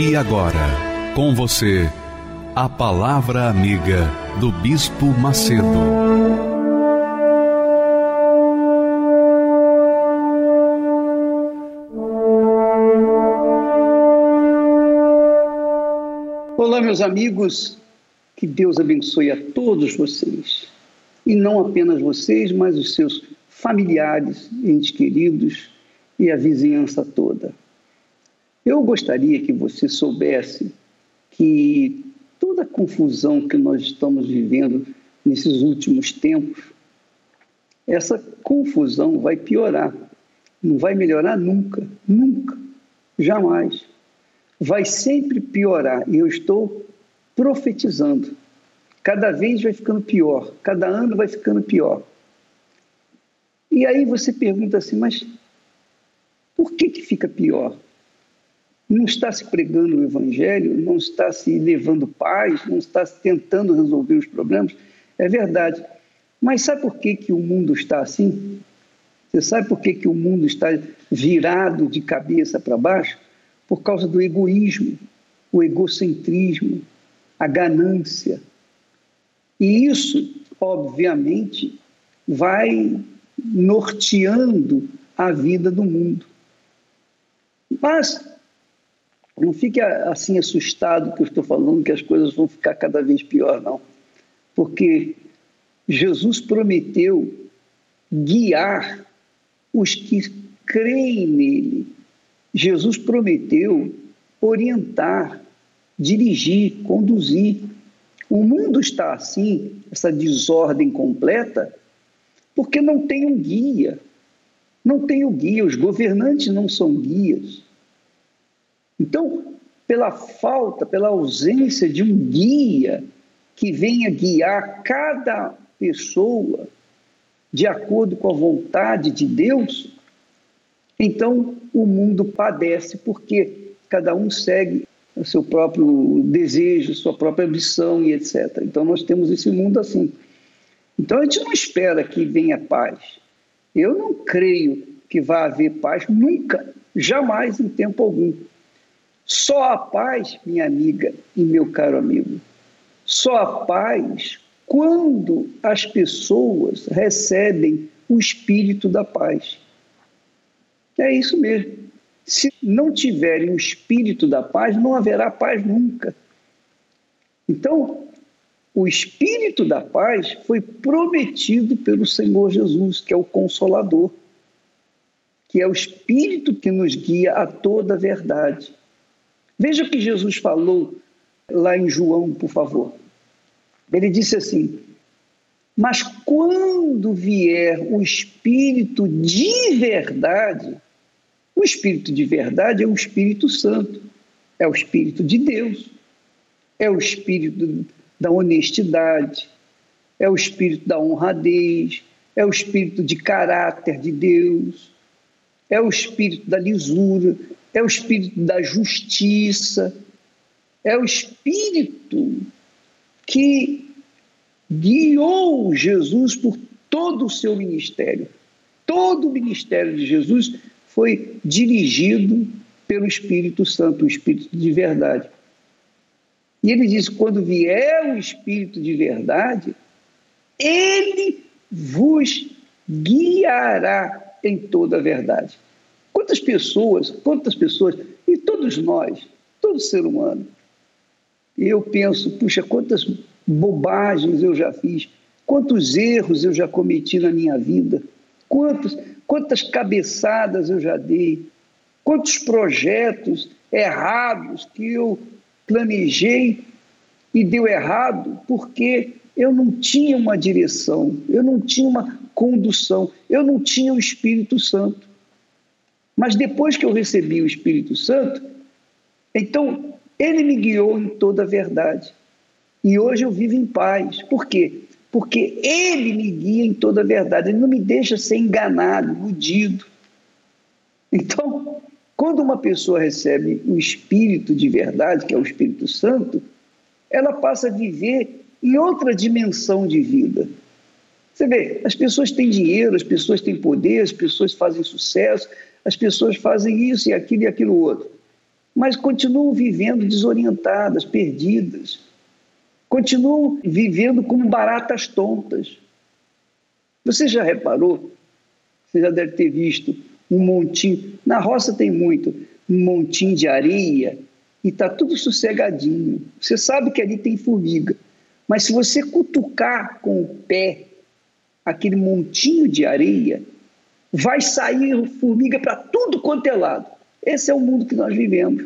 E agora, com você, a Palavra Amiga do Bispo Macedo. Olá, meus amigos, que Deus abençoe a todos vocês. E não apenas vocês, mas os seus familiares, entes queridos e a vizinhança toda. Eu gostaria que você soubesse que toda a confusão que nós estamos vivendo nesses últimos tempos, essa confusão vai piorar. Não vai melhorar nunca, nunca, jamais. Vai sempre piorar. E eu estou profetizando. Cada vez vai ficando pior, cada ano vai ficando pior. E aí você pergunta assim, mas por que, que fica pior? Não está se pregando o evangelho, não está se levando paz, não está se tentando resolver os problemas. É verdade. Mas sabe por que, que o mundo está assim? Você sabe por que, que o mundo está virado de cabeça para baixo? Por causa do egoísmo, o egocentrismo, a ganância. E isso, obviamente, vai norteando a vida do mundo. Mas não fique assim assustado que eu estou falando que as coisas vão ficar cada vez pior, não. Porque Jesus prometeu guiar os que creem nele. Jesus prometeu orientar, dirigir, conduzir. O mundo está assim, essa desordem completa, porque não tem um guia. Não tem o um guia, os governantes não são guias. Então, pela falta, pela ausência de um guia que venha guiar cada pessoa de acordo com a vontade de Deus, então o mundo padece porque cada um segue o seu próprio desejo, sua própria ambição e etc. Então nós temos esse mundo assim. Então a gente não espera que venha paz. Eu não creio que vá haver paz nunca, jamais em tempo algum. Só a paz, minha amiga e meu caro amigo, só a paz quando as pessoas recebem o espírito da paz. É isso mesmo. Se não tiverem o espírito da paz, não haverá paz nunca. Então, o espírito da paz foi prometido pelo Senhor Jesus, que é o consolador, que é o espírito que nos guia a toda a verdade. Veja o que Jesus falou lá em João, por favor. Ele disse assim: Mas quando vier o Espírito de verdade, o Espírito de verdade é o Espírito Santo, é o Espírito de Deus, é o Espírito da honestidade, é o Espírito da honradez, é o Espírito de caráter de Deus, é o Espírito da lisura, é o espírito da justiça, é o espírito que guiou Jesus por todo o seu ministério. Todo o ministério de Jesus foi dirigido pelo Espírito Santo, o Espírito de verdade. E ele diz: quando vier o Espírito de verdade, ele vos guiará em toda a verdade. Quantas pessoas, quantas pessoas, e todos nós, todo ser humano, eu penso, puxa, quantas bobagens eu já fiz, quantos erros eu já cometi na minha vida, quantos, quantas cabeçadas eu já dei, quantos projetos errados que eu planejei e deu errado porque eu não tinha uma direção, eu não tinha uma condução, eu não tinha o Espírito Santo. Mas depois que eu recebi o Espírito Santo, então ele me guiou em toda a verdade. E hoje eu vivo em paz. Por quê? Porque ele me guia em toda a verdade. Ele não me deixa ser enganado, iludido. Então, quando uma pessoa recebe o Espírito de verdade, que é o Espírito Santo, ela passa a viver em outra dimensão de vida. Você vê, as pessoas têm dinheiro, as pessoas têm poder, as pessoas fazem sucesso, as pessoas fazem isso e aquilo e aquilo outro, mas continuam vivendo desorientadas, perdidas, continuam vivendo como baratas tontas. Você já reparou? Você já deve ter visto um montinho, na roça tem muito, um montinho de areia e está tudo sossegadinho. Você sabe que ali tem formiga, mas se você cutucar com o pé aquele montinho de areia, vai sair formiga para tudo quanto é lado. Esse é o mundo que nós vivemos.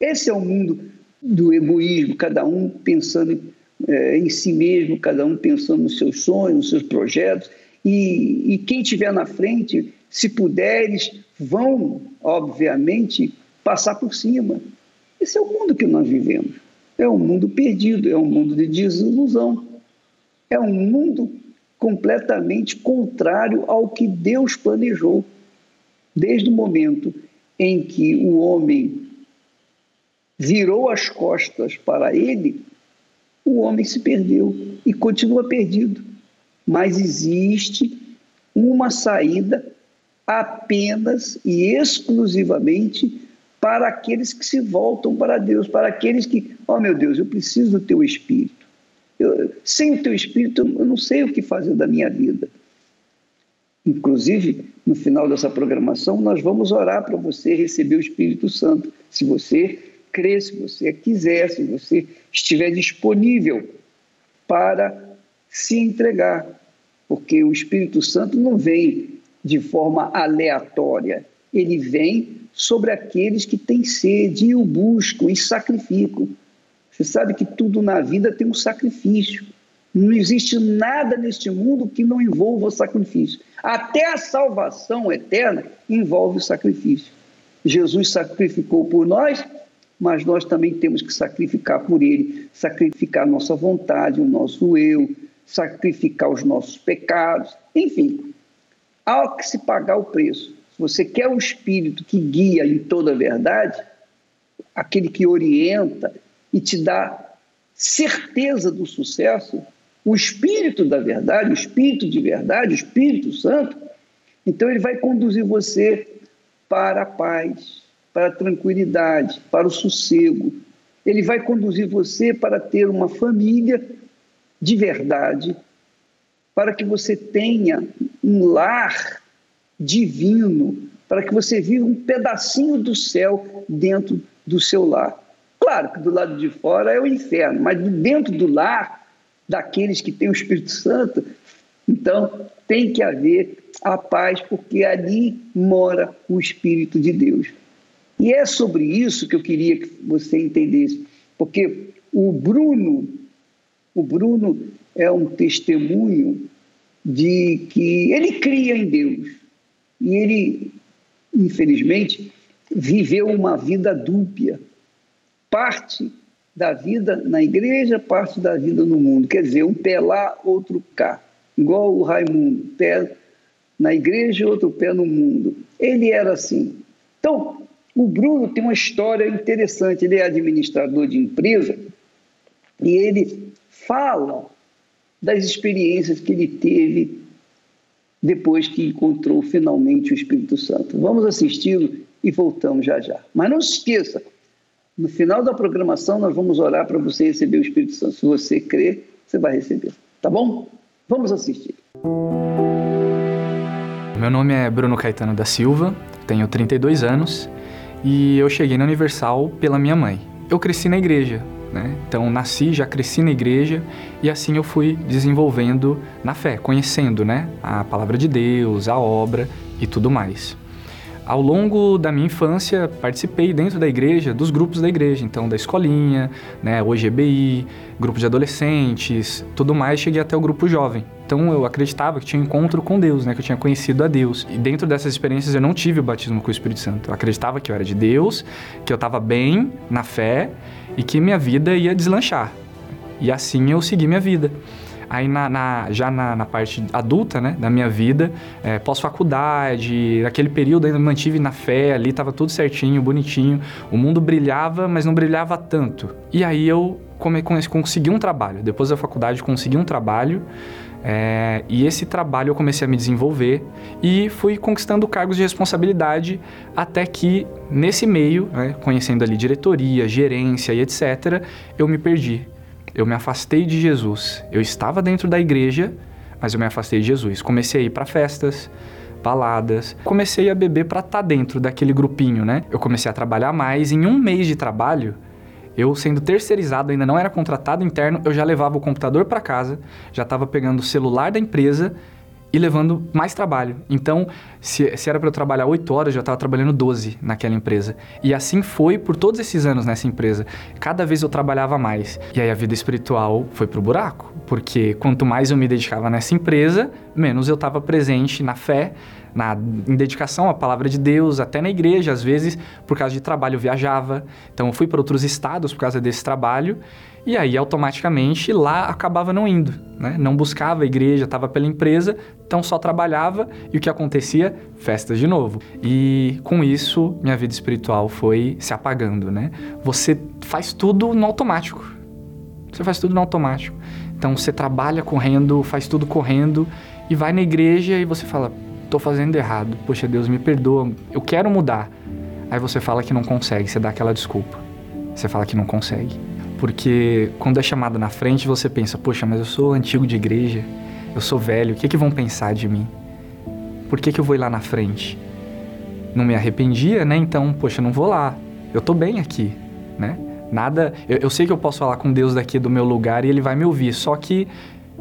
Esse é o mundo do egoísmo, cada um pensando é, em si mesmo, cada um pensando nos seus sonhos, nos seus projetos. E, e quem estiver na frente, se puderes, vão, obviamente, passar por cima. Esse é o mundo que nós vivemos. É um mundo perdido, é um mundo de desilusão. É um mundo completamente contrário ao que Deus planejou. Desde o momento em que o homem virou as costas para ele, o homem se perdeu e continua perdido. Mas existe uma saída apenas e exclusivamente para aqueles que se voltam para Deus, para aqueles que, oh meu Deus, eu preciso do teu espírito. Eu, sem o teu espírito, eu não sei o que fazer da minha vida. Inclusive, no final dessa programação, nós vamos orar para você receber o Espírito Santo. Se você crer, se você quiser, se você estiver disponível para se entregar. Porque o Espírito Santo não vem de forma aleatória, ele vem sobre aqueles que têm sede e o buscam e sacrificam. Você sabe que tudo na vida tem um sacrifício. Não existe nada neste mundo que não envolva sacrifício. Até a salvação eterna envolve sacrifício. Jesus sacrificou por nós, mas nós também temos que sacrificar por Ele, sacrificar nossa vontade, o nosso eu, sacrificar os nossos pecados, enfim, há que se pagar o preço. Se você quer o Espírito que guia em toda a verdade, aquele que orienta, e te dá certeza do sucesso, o Espírito da verdade, o Espírito de verdade, o Espírito Santo, então ele vai conduzir você para a paz, para a tranquilidade, para o sossego. Ele vai conduzir você para ter uma família de verdade, para que você tenha um lar divino, para que você viva um pedacinho do céu dentro do seu lar. Claro que do lado de fora é o inferno, mas dentro do lar, daqueles que têm o Espírito Santo, então tem que haver a paz, porque ali mora o Espírito de Deus. E é sobre isso que eu queria que você entendesse, porque o Bruno, o Bruno é um testemunho de que ele cria em Deus. E ele, infelizmente, viveu uma vida dúbia parte da vida na igreja, parte da vida no mundo. Quer dizer, um pé lá, outro cá. Igual o Raimundo, pé na igreja, outro pé no mundo. Ele era assim. Então, o Bruno tem uma história interessante. Ele é administrador de empresa e ele fala das experiências que ele teve depois que encontrou finalmente o Espírito Santo. Vamos assisti-lo e voltamos já já. Mas não se esqueça, no final da programação, nós vamos orar para você receber o Espírito Santo. Se você crer, você vai receber. Tá bom? Vamos assistir. Meu nome é Bruno Caetano da Silva, tenho 32 anos e eu cheguei na Universal pela minha mãe. Eu cresci na igreja, né? Então nasci, já cresci na igreja e assim eu fui desenvolvendo na fé, conhecendo, né, a palavra de Deus, a obra e tudo mais. Ao longo da minha infância, participei dentro da igreja dos grupos da igreja, então da escolinha, né, hoje EBI, grupo de adolescentes, tudo mais, cheguei até o grupo jovem. Então eu acreditava que tinha um encontro com Deus, né, que eu tinha conhecido a Deus. E dentro dessas experiências eu não tive o batismo com o Espírito Santo. Eu acreditava que eu era de Deus, que eu estava bem na fé e que minha vida ia deslanchar. E assim eu segui minha vida. Aí na, na já na, na, parte adulta, né, da minha vida, é, pós-faculdade, naquele período ainda me mantive na fé ali, tava tudo certinho, bonitinho. O mundo brilhava, mas não brilhava tanto. E aí eu come, consegui um trabalho. Depois da faculdade consegui um trabalho. É, e esse trabalho eu comecei a me desenvolver e fui conquistando cargos de responsabilidade até que nesse meio, né, conhecendo ali diretoria, gerência e etc, eu me perdi eu me afastei de Jesus. Eu estava dentro da igreja, mas eu me afastei de Jesus. Comecei a ir para festas, baladas. Comecei a beber para estar tá dentro daquele grupinho, né? Eu comecei a trabalhar mais. Em um mês de trabalho, eu sendo terceirizado, ainda não era contratado interno, eu já levava o computador para casa, já estava pegando o celular da empresa e levando mais trabalho. Então, se, se era para eu trabalhar 8 horas, eu já estava trabalhando 12 naquela empresa. E assim foi por todos esses anos nessa empresa. Cada vez eu trabalhava mais. E aí a vida espiritual foi pro buraco, porque quanto mais eu me dedicava nessa empresa, menos eu estava presente na fé, na, em dedicação à palavra de Deus, até na igreja, às vezes, por causa de trabalho eu viajava. Então eu fui para outros estados por causa desse trabalho. E aí, automaticamente, lá acabava não indo, né? Não buscava a igreja, estava pela empresa, então só trabalhava e o que acontecia? Festas de novo. E com isso, minha vida espiritual foi se apagando, né? Você faz tudo no automático. Você faz tudo no automático. Então, você trabalha correndo, faz tudo correndo e vai na igreja e você fala: tô fazendo errado. Poxa, Deus me perdoa, eu quero mudar. Aí você fala que não consegue, você dá aquela desculpa. Você fala que não consegue. Porque quando é chamado na frente, você pensa, poxa, mas eu sou antigo de igreja, eu sou velho, o que, que vão pensar de mim? Por que, que eu vou ir lá na frente? Não me arrependia, né? Então, poxa, não vou lá. Eu tô bem aqui, né? Nada. Eu, eu sei que eu posso falar com Deus daqui do meu lugar e ele vai me ouvir, só que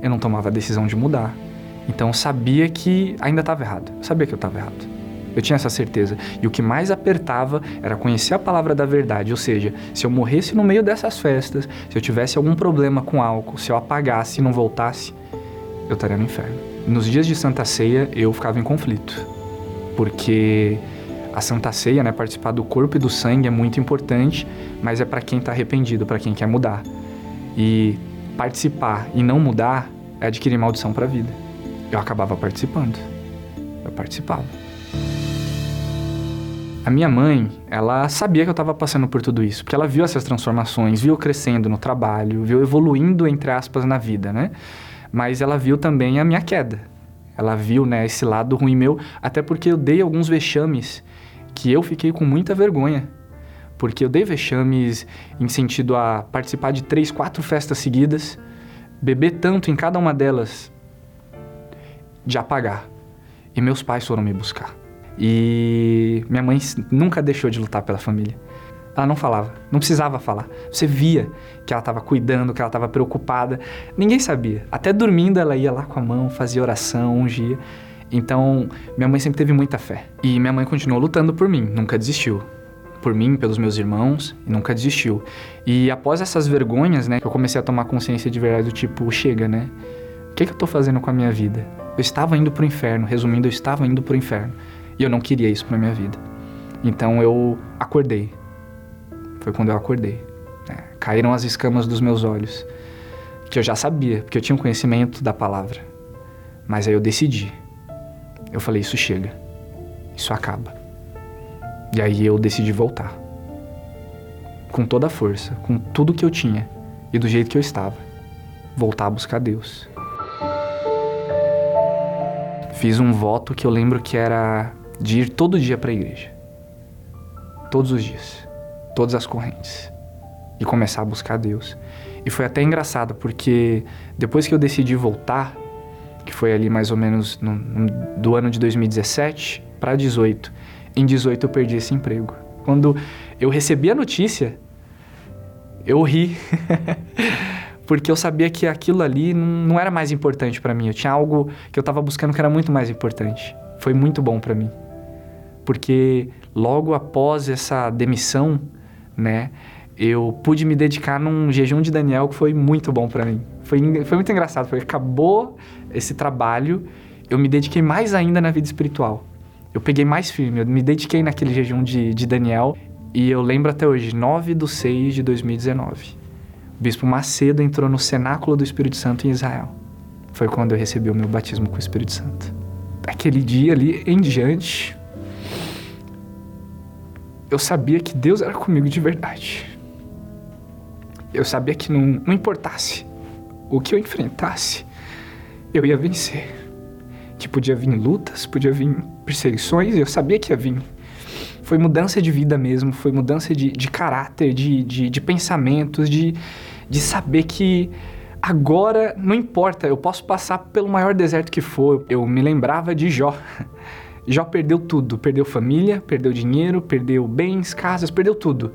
eu não tomava a decisão de mudar. Então eu sabia que ainda estava errado. Eu sabia que eu estava errado. Eu tinha essa certeza. E o que mais apertava era conhecer a palavra da verdade. Ou seja, se eu morresse no meio dessas festas, se eu tivesse algum problema com álcool, se eu apagasse e não voltasse, eu estaria no inferno. Nos dias de Santa Ceia, eu ficava em conflito. Porque a Santa Ceia, né, participar do corpo e do sangue é muito importante, mas é para quem está arrependido, para quem quer mudar. E participar e não mudar é adquirir maldição para a vida. Eu acabava participando. Eu participava. A minha mãe, ela sabia que eu estava passando por tudo isso, porque ela viu essas transformações, viu eu crescendo no trabalho, viu evoluindo, entre aspas, na vida, né? Mas ela viu também a minha queda. Ela viu, né, esse lado ruim meu, até porque eu dei alguns vexames que eu fiquei com muita vergonha. Porque eu dei vexames em sentido a participar de três, quatro festas seguidas, beber tanto em cada uma delas, de apagar. E meus pais foram me buscar. E minha mãe nunca deixou de lutar pela família. Ela não falava, não precisava falar. Você via que ela estava cuidando, que ela estava preocupada. Ninguém sabia. Até dormindo ela ia lá com a mão, fazia oração, ungia. Então, minha mãe sempre teve muita fé. E minha mãe continuou lutando por mim, nunca desistiu. Por mim, pelos meus irmãos, e nunca desistiu. E após essas vergonhas, né, eu comecei a tomar consciência de verdade do tipo, chega, né? O que, que eu tô fazendo com a minha vida? Eu estava indo pro inferno, resumindo, eu estava indo pro inferno. E eu não queria isso para minha vida. Então eu acordei. Foi quando eu acordei. É, caíram as escamas dos meus olhos. Que eu já sabia, porque eu tinha um conhecimento da palavra. Mas aí eu decidi. Eu falei: Isso chega. Isso acaba. E aí eu decidi voltar. Com toda a força, com tudo que eu tinha e do jeito que eu estava. Voltar a buscar Deus. Fiz um voto que eu lembro que era de ir todo dia para a igreja. Todos os dias. Todas as correntes. E começar a buscar Deus. E foi até engraçado, porque depois que eu decidi voltar, que foi ali mais ou menos no, no, do ano de 2017 para 18, em 18 eu perdi esse emprego. Quando eu recebi a notícia, eu ri. porque eu sabia que aquilo ali não era mais importante para mim. Eu tinha algo que eu estava buscando que era muito mais importante. Foi muito bom para mim porque logo após essa demissão, né, eu pude me dedicar num jejum de Daniel que foi muito bom para mim. Foi, foi muito engraçado, porque acabou esse trabalho, eu me dediquei mais ainda na vida espiritual. Eu peguei mais firme, eu me dediquei naquele jejum de, de Daniel e eu lembro até hoje, 9 de 6 de 2019. Bispo Macedo entrou no cenáculo do Espírito Santo em Israel. Foi quando eu recebi o meu batismo com o Espírito Santo. Aquele dia ali em diante, eu sabia que Deus era comigo de verdade. Eu sabia que não, não importasse o que eu enfrentasse, eu ia vencer. Que podia vir lutas, podia vir perseguições, eu sabia que ia vir. Foi mudança de vida mesmo, foi mudança de, de caráter, de, de, de pensamentos, de, de saber que agora não importa, eu posso passar pelo maior deserto que for. Eu me lembrava de Jó. Jó perdeu tudo, perdeu família, perdeu dinheiro, perdeu bens, casas, perdeu tudo.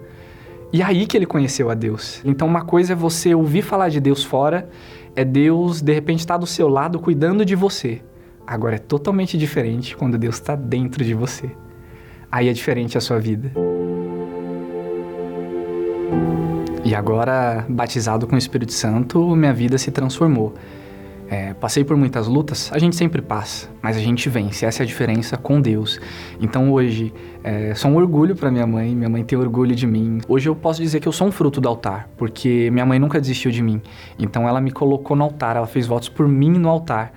E é aí que ele conheceu a Deus. Então uma coisa é você ouvir falar de Deus fora, é Deus de repente estar tá do seu lado cuidando de você. Agora é totalmente diferente quando Deus está dentro de você. Aí é diferente a sua vida. E agora, batizado com o Espírito Santo, minha vida se transformou. É, passei por muitas lutas, a gente sempre passa, mas a gente vence. Essa é a diferença com Deus. Então hoje, é, sou um orgulho para minha mãe, minha mãe tem orgulho de mim. Hoje eu posso dizer que eu sou um fruto do altar, porque minha mãe nunca desistiu de mim. Então ela me colocou no altar, ela fez votos por mim no altar.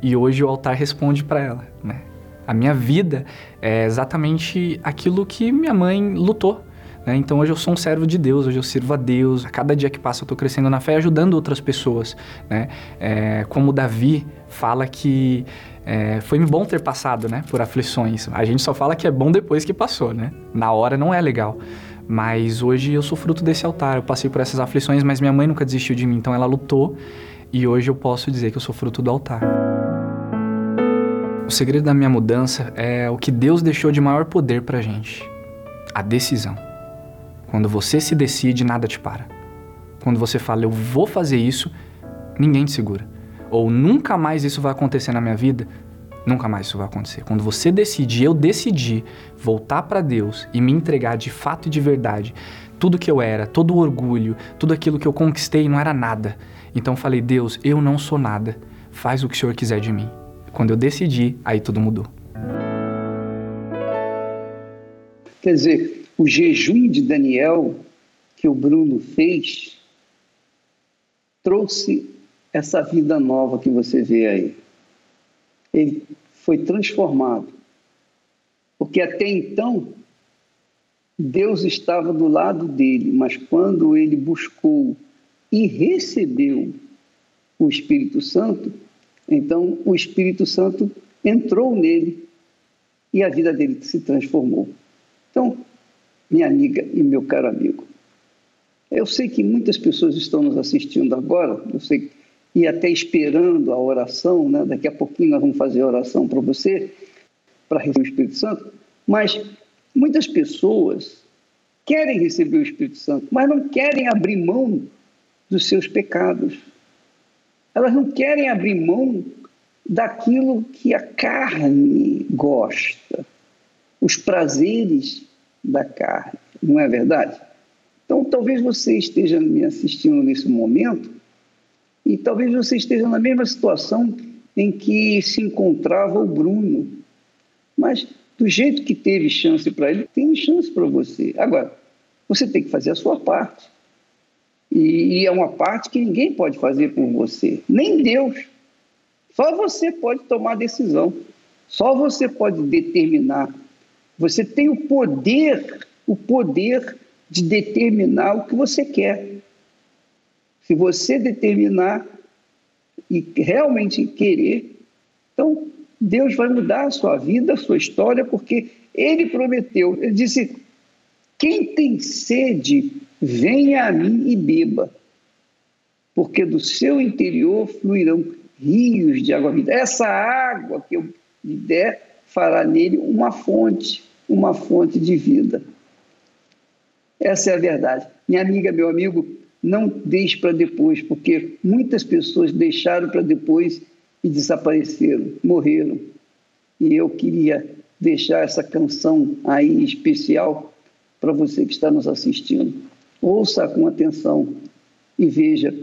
E hoje o altar responde para ela, né? A minha vida é exatamente aquilo que minha mãe lutou né? Então hoje eu sou um servo de Deus, hoje eu sirvo a Deus. A cada dia que passa eu estou crescendo na fé ajudando outras pessoas. Né? É, como Davi fala que é, foi bom ter passado né, por aflições. A gente só fala que é bom depois que passou, né? Na hora não é legal. Mas hoje eu sou fruto desse altar. Eu passei por essas aflições, mas minha mãe nunca desistiu de mim, então ela lutou. E hoje eu posso dizer que eu sou fruto do altar. O segredo da minha mudança é o que Deus deixou de maior poder pra gente: a decisão. Quando você se decide, nada te para. Quando você fala, eu vou fazer isso, ninguém te segura. Ou nunca mais isso vai acontecer na minha vida, nunca mais isso vai acontecer. Quando você decide, eu decidi voltar para Deus e me entregar de fato e de verdade, tudo que eu era, todo o orgulho, tudo aquilo que eu conquistei não era nada. Então falei, Deus, eu não sou nada. Faz o que o Senhor quiser de mim. Quando eu decidi, aí tudo mudou. Quer dizer, o jejum de Daniel que o Bruno fez trouxe essa vida nova que você vê aí. Ele foi transformado. Porque até então, Deus estava do lado dele, mas quando ele buscou e recebeu o Espírito Santo, então o Espírito Santo entrou nele e a vida dele se transformou. Então, minha amiga e meu caro amigo. Eu sei que muitas pessoas estão nos assistindo agora, eu sei, e até esperando a oração, né? daqui a pouquinho nós vamos fazer a oração para você, para receber o Espírito Santo, mas muitas pessoas querem receber o Espírito Santo, mas não querem abrir mão dos seus pecados. Elas não querem abrir mão daquilo que a carne gosta, os prazeres da carne, não é verdade? Então, talvez você esteja me assistindo nesse momento e talvez você esteja na mesma situação em que se encontrava o Bruno. Mas, do jeito que teve chance para ele, tem chance para você. Agora, você tem que fazer a sua parte. E é uma parte que ninguém pode fazer por você, nem Deus. Só você pode tomar decisão. Só você pode determinar você tem o poder, o poder de determinar o que você quer. Se você determinar e realmente querer, então Deus vai mudar a sua vida, a sua história, porque Ele prometeu. Ele disse: quem tem sede, venha a mim e beba, porque do seu interior fluirão rios de água viva. Essa água que eu lhe der fará nele uma fonte uma fonte de vida. Essa é a verdade. Minha amiga, meu amigo, não deixe para depois, porque muitas pessoas deixaram para depois e desapareceram, morreram. E eu queria deixar essa canção aí especial para você que está nos assistindo. Ouça com atenção e veja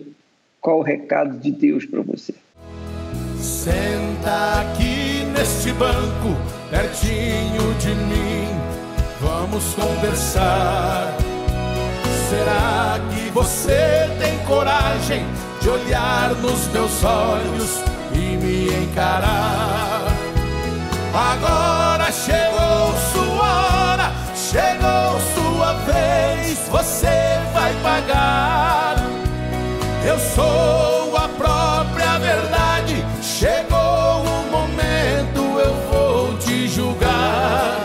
qual o recado de Deus para você. Senta aqui neste banco, pertinho de mim, vamos conversar. Será que você tem coragem de olhar nos meus olhos e me encarar? Agora Eu sou a própria verdade, chegou o momento, eu vou te julgar.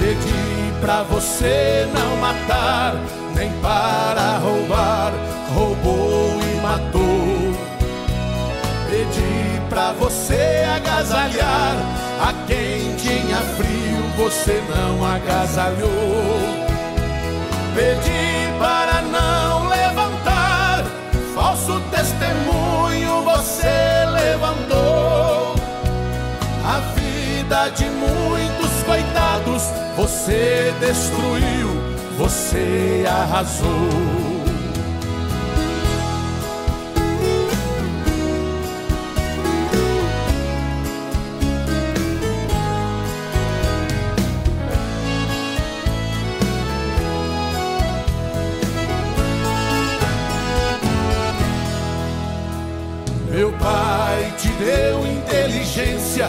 Pedi pra você não matar, nem para roubar, roubou e matou. Pedi pra você agasalhar a quem tinha frio, você não agasalhou. Pedi para não vida de muitos coitados, você destruiu, você arrasou. Meu pai te deu inteligência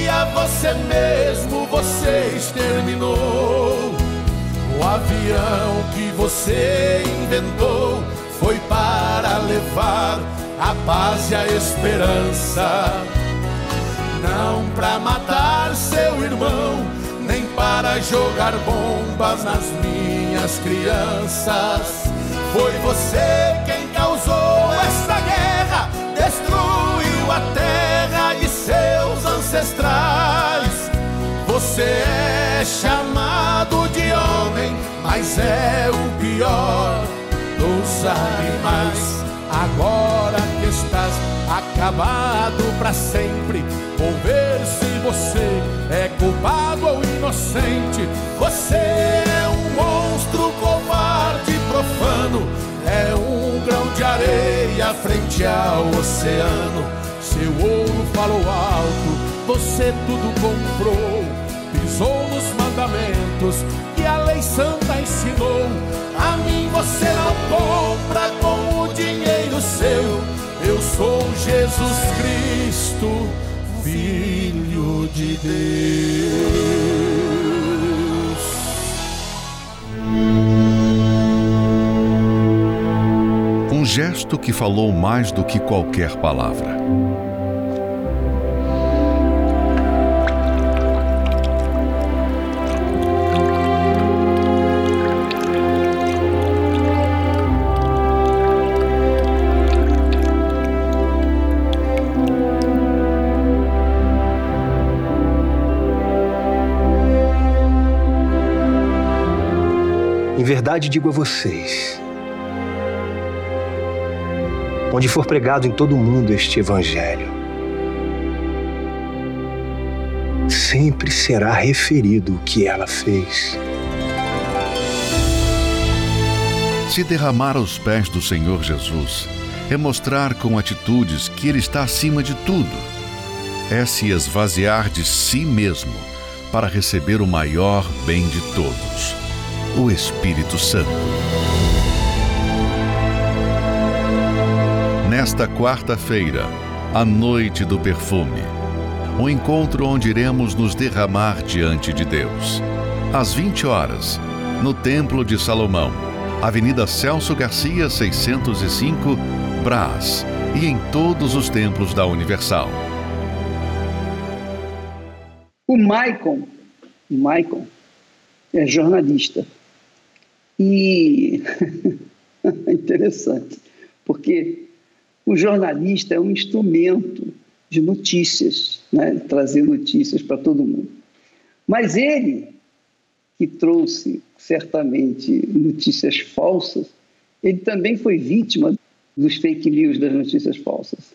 e a você mesmo você exterminou. O avião que você inventou foi para levar a paz e a esperança, não para matar seu irmão, nem para jogar bombas nas minhas crianças. Foi você quem animais. Agora que estás acabado para sempre, vou ver se você é culpado ou inocente. Você é um monstro covarde profano, é um grão de areia frente ao oceano. Seu ouro falou alto, você tudo comprou. Pisou nos mandamentos lei santa ensinou. A mim você não compra com o dinheiro seu. Eu sou Jesus Cristo, Filho de Deus. Um gesto que falou mais do que qualquer palavra. Em verdade digo a vocês: onde for pregado em todo o mundo este Evangelho, sempre será referido o que ela fez. Se derramar aos pés do Senhor Jesus é mostrar com atitudes que Ele está acima de tudo, é se esvaziar de si mesmo para receber o maior bem de todos o Espírito Santo. Nesta quarta-feira, a noite do perfume, um encontro onde iremos nos derramar diante de Deus. Às 20 horas, no Templo de Salomão, Avenida Celso Garcia, 605, Brás, e em todos os templos da Universal. O Maicon, Maicon é jornalista. E interessante, porque o jornalista é um instrumento de notícias, né? trazer notícias para todo mundo. Mas ele, que trouxe certamente notícias falsas, ele também foi vítima dos fake news, das notícias falsas.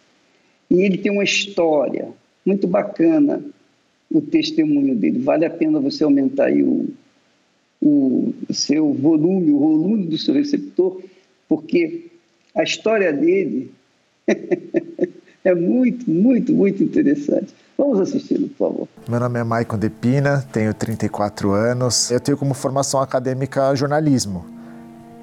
E ele tem uma história muito bacana, o testemunho dele. Vale a pena você aumentar aí o, o seu volume, o volume do seu receptor, porque a história dele é muito, muito, muito interessante. Vamos assisti-lo, por favor. Meu nome é Maicon Depina, tenho 34 anos. Eu tenho como formação acadêmica jornalismo.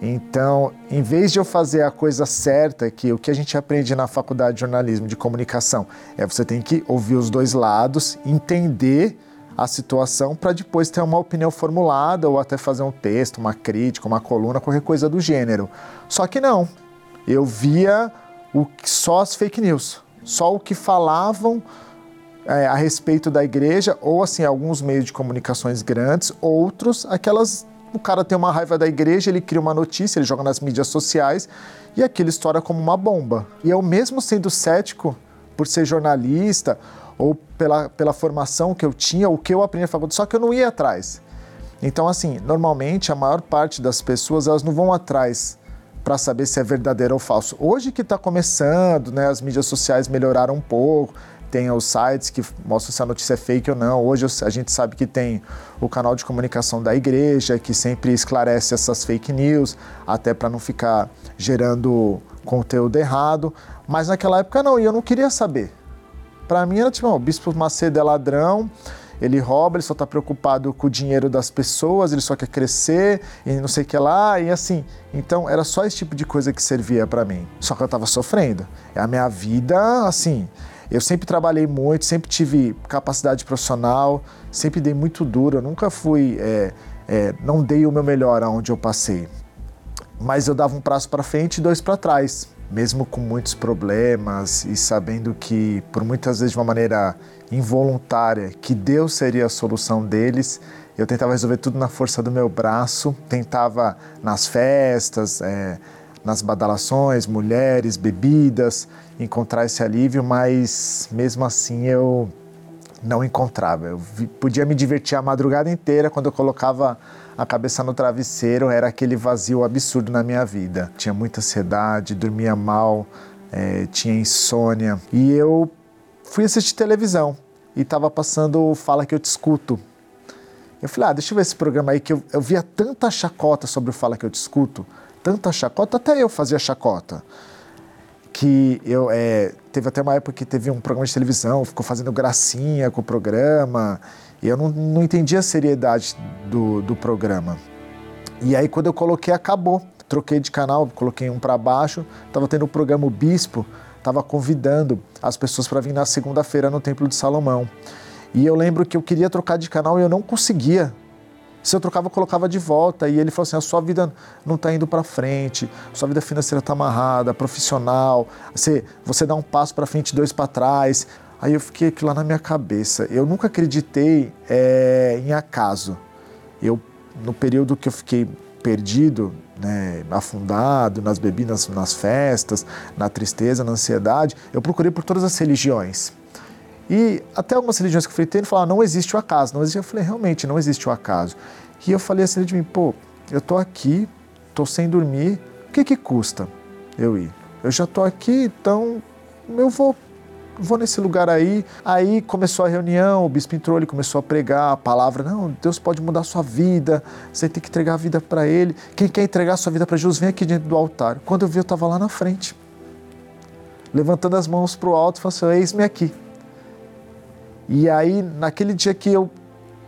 Então, em vez de eu fazer a coisa certa, que o que a gente aprende na faculdade de jornalismo, de comunicação, é você tem que ouvir os dois lados, entender a situação para depois ter uma opinião formulada ou até fazer um texto, uma crítica, uma coluna, qualquer coisa do gênero. Só que não. Eu via o, só as fake news, só o que falavam é, a respeito da igreja, ou assim, alguns meios de comunicações grandes, outros, aquelas o cara tem uma raiva da igreja, ele cria uma notícia, ele joga nas mídias sociais e aquilo estoura como uma bomba. E eu, mesmo sendo cético por ser jornalista ou pela, pela formação que eu tinha, o que eu aprendi na faculdade, só que eu não ia atrás. Então, assim, normalmente a maior parte das pessoas elas não vão atrás para saber se é verdadeiro ou falso. Hoje que está começando, né, as mídias sociais melhoraram um pouco, tem os sites que mostram se a notícia é fake ou não. Hoje a gente sabe que tem o canal de comunicação da igreja, que sempre esclarece essas fake news, até para não ficar gerando conteúdo errado. Mas naquela época não, e eu não queria saber. Para mim era tipo, o Bispo Macedo é ladrão, ele rouba, ele só está preocupado com o dinheiro das pessoas, ele só quer crescer e não sei o que lá, e assim. Então era só esse tipo de coisa que servia para mim. Só que eu estava sofrendo. É a minha vida, assim, eu sempre trabalhei muito, sempre tive capacidade profissional, sempre dei muito duro, eu nunca fui, é, é, não dei o meu melhor aonde eu passei. Mas eu dava um prazo para frente e dois para trás, mesmo com muitos problemas e sabendo que, por muitas vezes de uma maneira involuntária, que Deus seria a solução deles. Eu tentava resolver tudo na força do meu braço, tentava nas festas, é, nas badalações, mulheres, bebidas, encontrar esse alívio, mas mesmo assim eu não encontrava. Eu podia me divertir a madrugada inteira quando eu colocava a cabeça no travesseiro, era aquele vazio absurdo na minha vida. Tinha muita ansiedade, dormia mal, é, tinha insônia. E eu fui assistir televisão e estava passando o Fala Que Eu Te Escuto. Eu falei, ah, deixa eu ver esse programa aí que eu, eu via tanta chacota sobre o Fala Que Eu Te Escuto tanta chacota, até eu fazia chacota. Que eu é, teve até uma época que teve um programa de televisão, ficou fazendo gracinha com o programa, e eu não, não entendia a seriedade do, do programa. E aí quando eu coloquei, acabou. Troquei de canal, coloquei um para baixo, estava tendo o programa O Bispo, estava convidando as pessoas para vir na segunda-feira no Templo de Salomão. E eu lembro que eu queria trocar de canal e eu não conseguia. Se eu trocava, eu colocava de volta. E ele falou assim: a sua vida não está indo para frente, sua vida financeira está amarrada, profissional, você, você dá um passo para frente, dois para trás. Aí eu fiquei aquilo lá na minha cabeça. Eu nunca acreditei é, em acaso. Eu, no período que eu fiquei perdido, né, afundado nas bebidas, nas festas, na tristeza, na ansiedade, eu procurei por todas as religiões. E até algumas religiões que eu fui falaram, não existe o acaso, não existe. Eu falei, realmente, não existe o acaso. E eu falei assim de mim, pô, eu tô aqui, tô sem dormir, o que que custa eu ir? Eu já tô aqui, então eu vou vou nesse lugar aí. Aí começou a reunião, o bispo entrou, ele começou a pregar a palavra. Não, Deus pode mudar a sua vida, você tem que entregar a vida para Ele. Quem quer entregar a sua vida para Jesus, vem aqui dentro do altar. Quando eu vi, eu estava lá na frente, levantando as mãos para o alto, falando assim: Eis-me aqui. E aí, naquele dia que eu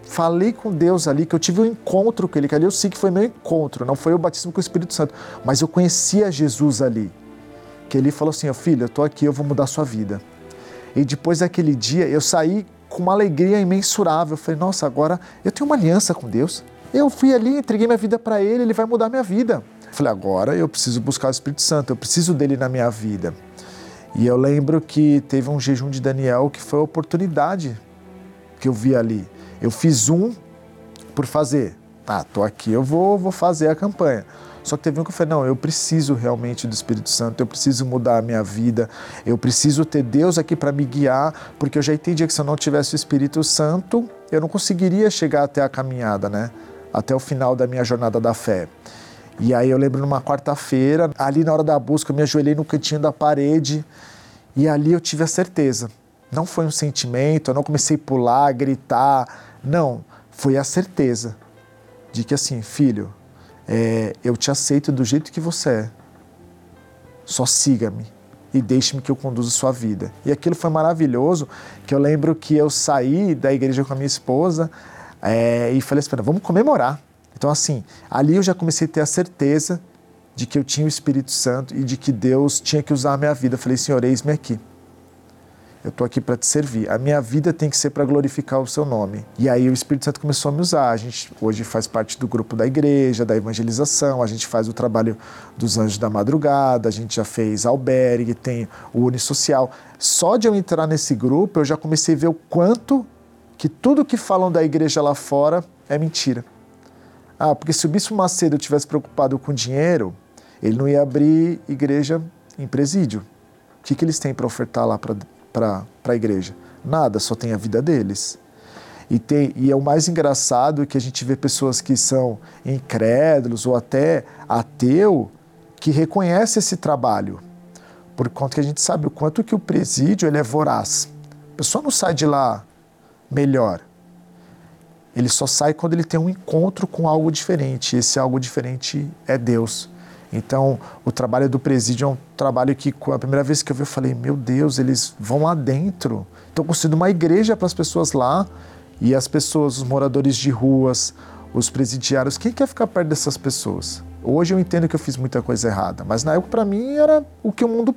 falei com Deus ali, que eu tive um encontro com Ele, que ali eu sei que foi meu encontro, não foi o batismo com o Espírito Santo, mas eu conhecia Jesus ali. Que Ele falou assim: oh, Filho, eu estou aqui, eu vou mudar a sua vida. E depois daquele dia, eu saí com uma alegria imensurável. Eu falei: Nossa, agora eu tenho uma aliança com Deus. Eu fui ali, entreguei minha vida para Ele, Ele vai mudar minha vida. Eu falei: Agora eu preciso buscar o Espírito Santo, eu preciso dele na minha vida. E eu lembro que teve um jejum de Daniel que foi a oportunidade que eu vi ali. Eu fiz um por fazer, Ah, tô aqui, eu vou, vou fazer a campanha. Só que teve um que eu falei, não, eu preciso realmente do Espírito Santo, eu preciso mudar a minha vida, eu preciso ter Deus aqui para me guiar, porque eu já entendi que se eu não tivesse o Espírito Santo, eu não conseguiria chegar até a caminhada, né? Até o final da minha jornada da fé. E aí eu lembro numa quarta-feira, ali na hora da busca, eu me ajoelhei no cantinho da parede e ali eu tive a certeza. Não foi um sentimento, eu não comecei a pular, gritar, não, foi a certeza de que assim, filho, é, eu te aceito do jeito que você é. Só siga-me e deixe-me que eu conduza sua vida. E aquilo foi maravilhoso, que eu lembro que eu saí da igreja com a minha esposa é, e falei assim, vamos comemorar. Então assim, ali eu já comecei a ter a certeza de que eu tinha o Espírito Santo e de que Deus tinha que usar a minha vida. Eu falei, Senhor, eis-me aqui eu estou aqui para te servir. A minha vida tem que ser para glorificar o seu nome. E aí o Espírito Santo começou a me usar. A gente hoje faz parte do grupo da igreja, da evangelização, a gente faz o trabalho dos anjos da madrugada, a gente já fez albergue, tem o Unisocial. Só de eu entrar nesse grupo, eu já comecei a ver o quanto que tudo que falam da igreja lá fora é mentira. Ah, porque se o Bispo Macedo tivesse preocupado com dinheiro, ele não ia abrir igreja em presídio. O que, que eles têm para ofertar lá para para a igreja? Nada, só tem a vida deles. E, tem, e é o mais engraçado que a gente vê pessoas que são incrédulos ou até ateu que reconhece esse trabalho, por conta que a gente sabe o quanto que o presídio ele é voraz. A pessoa não sai de lá melhor. Ele só sai quando ele tem um encontro com algo diferente. Esse algo diferente é Deus. Então, o trabalho do presídio é um trabalho que, a primeira vez que eu vi, eu falei: meu Deus, eles vão lá dentro. Estão construindo uma igreja para as pessoas lá. E as pessoas, os moradores de ruas, os presidiários, quem quer ficar perto dessas pessoas? Hoje eu entendo que eu fiz muita coisa errada, mas na época, para mim, era o que o mundo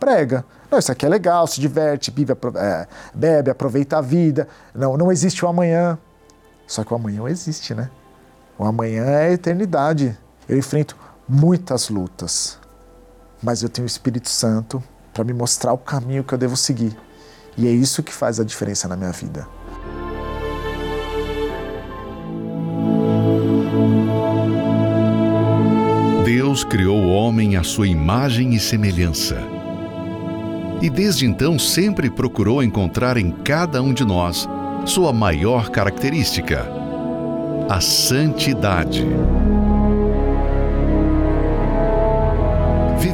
prega. Não, isso aqui é legal, se diverte, bebe, é, bebe, aproveita a vida. Não, não existe o amanhã. Só que o amanhã existe, né? O amanhã é a eternidade. Eu enfrento muitas lutas, mas eu tenho o Espírito Santo para me mostrar o caminho que eu devo seguir. E é isso que faz a diferença na minha vida. Deus criou o homem à sua imagem e semelhança. E desde então sempre procurou encontrar em cada um de nós sua maior característica: a santidade.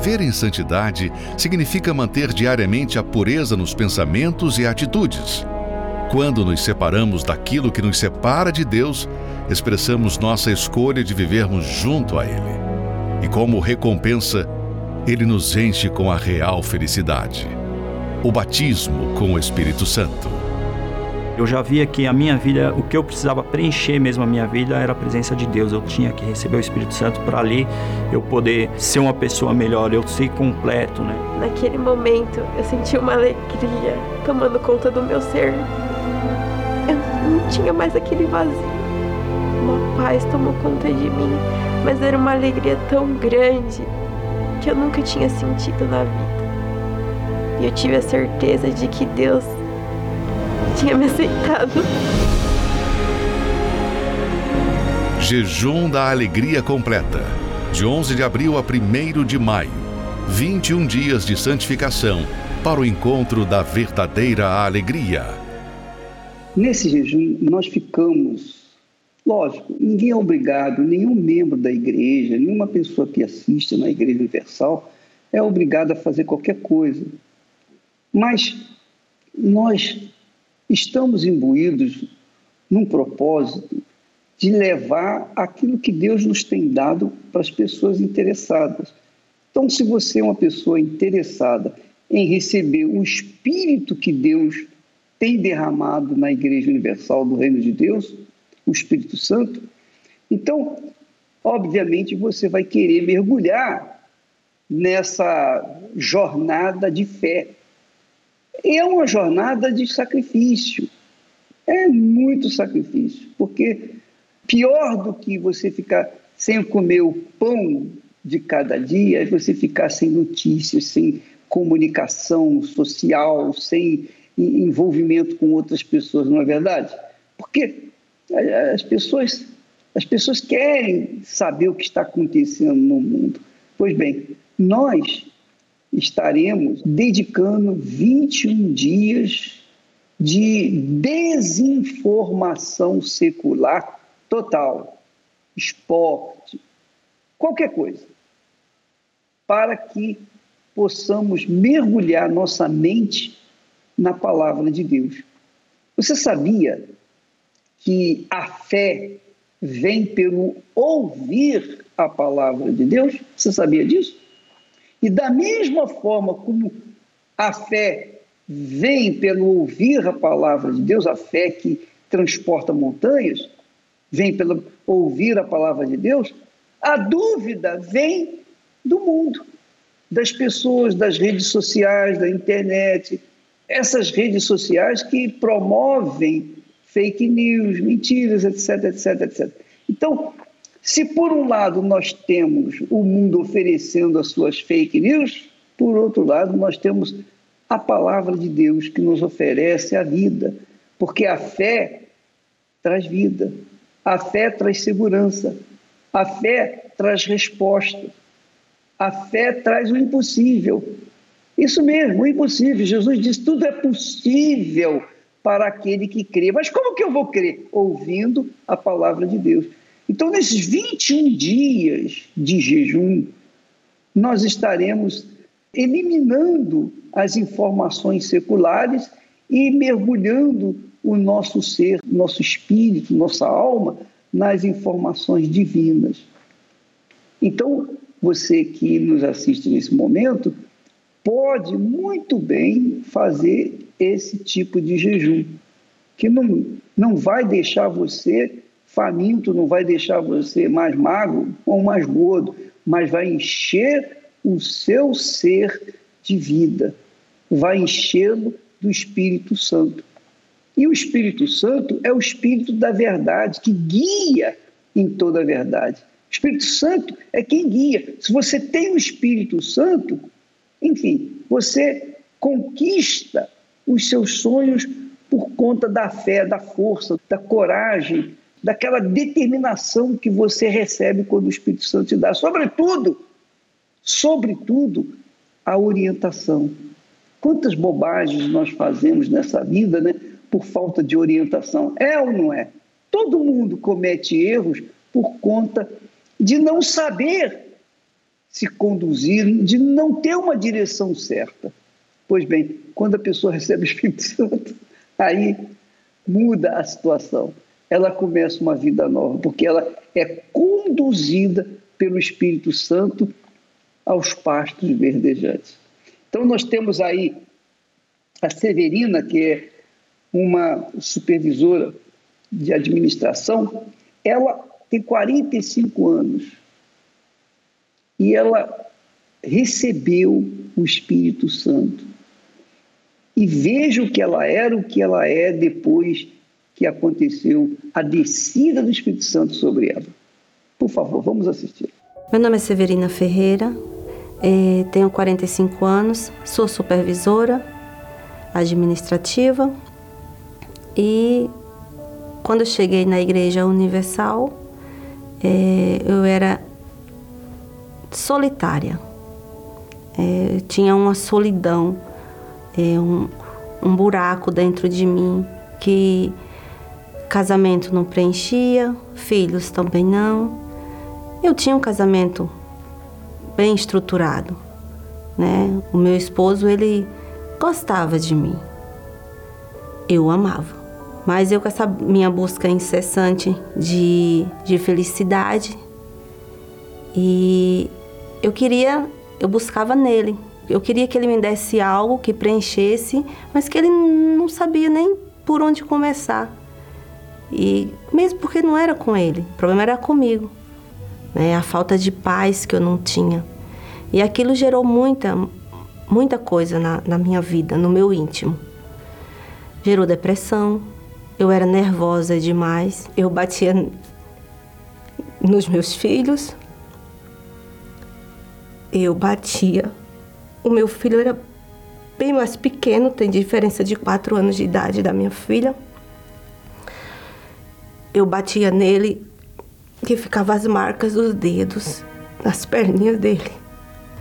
Viver em santidade significa manter diariamente a pureza nos pensamentos e atitudes. Quando nos separamos daquilo que nos separa de Deus, expressamos nossa escolha de vivermos junto a Ele. E como recompensa, Ele nos enche com a real felicidade o batismo com o Espírito Santo. Eu já via que a minha vida, o que eu precisava preencher mesmo a minha vida era a presença de Deus. Eu tinha que receber o Espírito Santo para ali eu poder ser uma pessoa melhor, eu ser completo, né? Naquele momento, eu senti uma alegria tomando conta do meu ser. Eu não tinha mais aquele vazio. Uma paz tomou conta de mim, mas era uma alegria tão grande que eu nunca tinha sentido na vida. E eu tive a certeza de que Deus tinha me aceitado. Jejum da Alegria Completa. De 11 de abril a 1 de maio. 21 dias de santificação para o encontro da verdadeira alegria. Nesse jejum, nós ficamos. Lógico, ninguém é obrigado, nenhum membro da igreja, nenhuma pessoa que assiste na Igreja Universal é obrigado a fazer qualquer coisa. Mas nós estamos imbuídos num propósito de levar aquilo que Deus nos tem dado para as pessoas interessadas. Então, se você é uma pessoa interessada em receber o Espírito que Deus tem derramado na Igreja Universal do Reino de Deus, o Espírito Santo, então, obviamente, você vai querer mergulhar nessa jornada de fé é uma jornada de sacrifício. É muito sacrifício, porque pior do que você ficar sem comer o pão de cada dia é você ficar sem notícias, sem comunicação social, sem envolvimento com outras pessoas, não é verdade? Porque as pessoas As pessoas querem saber o que está acontecendo no mundo. Pois bem, nós estaremos dedicando 21 dias de desinformação secular total, esporte, qualquer coisa, para que possamos mergulhar nossa mente na palavra de Deus. Você sabia que a fé vem pelo ouvir a palavra de Deus? Você sabia disso? E da mesma forma como a fé vem pelo ouvir a palavra de Deus, a fé que transporta montanhas, vem pelo ouvir a palavra de Deus, a dúvida vem do mundo, das pessoas, das redes sociais, da internet, essas redes sociais que promovem fake news, mentiras, etc, etc, etc. Então, se por um lado nós temos o mundo oferecendo as suas fake news, por outro lado nós temos a palavra de Deus que nos oferece a vida, porque a fé traz vida, a fé traz segurança, a fé traz resposta, a fé traz o impossível. Isso mesmo, o impossível. Jesus disse: tudo é possível para aquele que crê. Mas como que eu vou crer? Ouvindo a palavra de Deus. Então, nesses 21 dias de jejum, nós estaremos eliminando as informações seculares e mergulhando o nosso ser, nosso espírito, nossa alma nas informações divinas. Então, você que nos assiste nesse momento, pode muito bem fazer esse tipo de jejum, que não, não vai deixar você faminto, não vai deixar você mais magro ou mais gordo, mas vai encher o seu ser de vida, vai enchê-lo do Espírito Santo. E o Espírito Santo é o Espírito da verdade, que guia em toda a verdade. O Espírito Santo é quem guia. Se você tem o Espírito Santo, enfim, você conquista os seus sonhos por conta da fé, da força, da coragem, daquela determinação que você recebe quando o Espírito Santo te dá. Sobretudo, sobretudo, a orientação. Quantas bobagens nós fazemos nessa vida, né? Por falta de orientação. É ou não é? Todo mundo comete erros por conta de não saber se conduzir, de não ter uma direção certa. Pois bem, quando a pessoa recebe o Espírito Santo, aí muda a situação. Ela começa uma vida nova, porque ela é conduzida pelo Espírito Santo aos pastos verdejantes. Então, nós temos aí a Severina, que é uma supervisora de administração, ela tem 45 anos e ela recebeu o Espírito Santo. E veja o que ela era, o que ela é depois que aconteceu a descida do Espírito Santo sobre ela. Por favor, vamos assistir. Meu nome é Severina Ferreira, eh, tenho 45 anos, sou supervisora administrativa e quando eu cheguei na Igreja Universal, é, eu era solitária. É, tinha uma solidão, é, um, um buraco dentro de mim que casamento não preenchia, filhos também não. Eu tinha um casamento bem estruturado, né? O meu esposo ele gostava de mim, eu amava. Mas eu com essa minha busca incessante de, de felicidade e eu queria, eu buscava nele. Eu queria que ele me desse algo que preenchesse, mas que ele não sabia nem por onde começar. E mesmo porque não era com ele, o problema era comigo. Né? A falta de paz que eu não tinha. E aquilo gerou muita, muita coisa na, na minha vida, no meu íntimo. Gerou depressão, eu era nervosa demais, eu batia nos meus filhos, eu batia. O meu filho era bem mais pequeno, tem diferença de quatro anos de idade da minha filha. Eu batia nele que ficava as marcas dos dedos nas perninhas dele.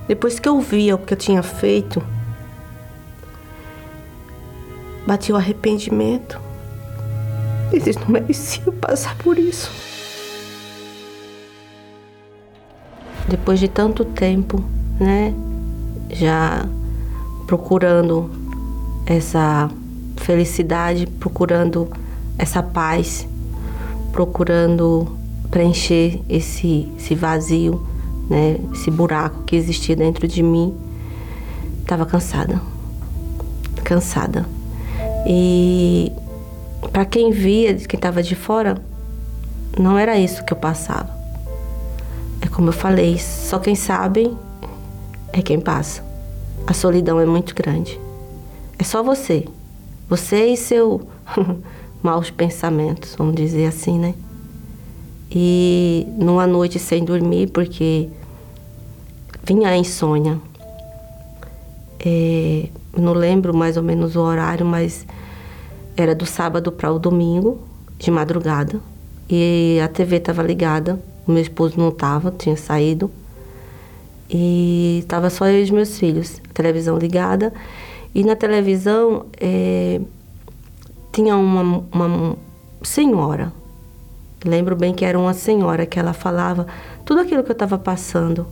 Depois que eu via o que eu tinha feito, bati o arrependimento. Eles não mereciam passar por isso. Depois de tanto tempo, né, já procurando essa felicidade, procurando essa paz, procurando preencher esse, esse vazio, né, esse buraco que existia dentro de mim. Estava cansada, cansada. E para quem via, quem estava de fora, não era isso que eu passava. É como eu falei, só quem sabe é quem passa. A solidão é muito grande. É só você. Você e seu maus pensamentos, vamos dizer assim, né? E numa noite sem dormir, porque vinha a insônia. É, não lembro mais ou menos o horário, mas era do sábado para o domingo, de madrugada. E a TV estava ligada, o meu esposo não estava, tinha saído. E estava só eu e os meus filhos, televisão ligada. E na televisão é, tinha uma, uma senhora, lembro bem que era uma senhora que ela falava tudo aquilo que eu estava passando.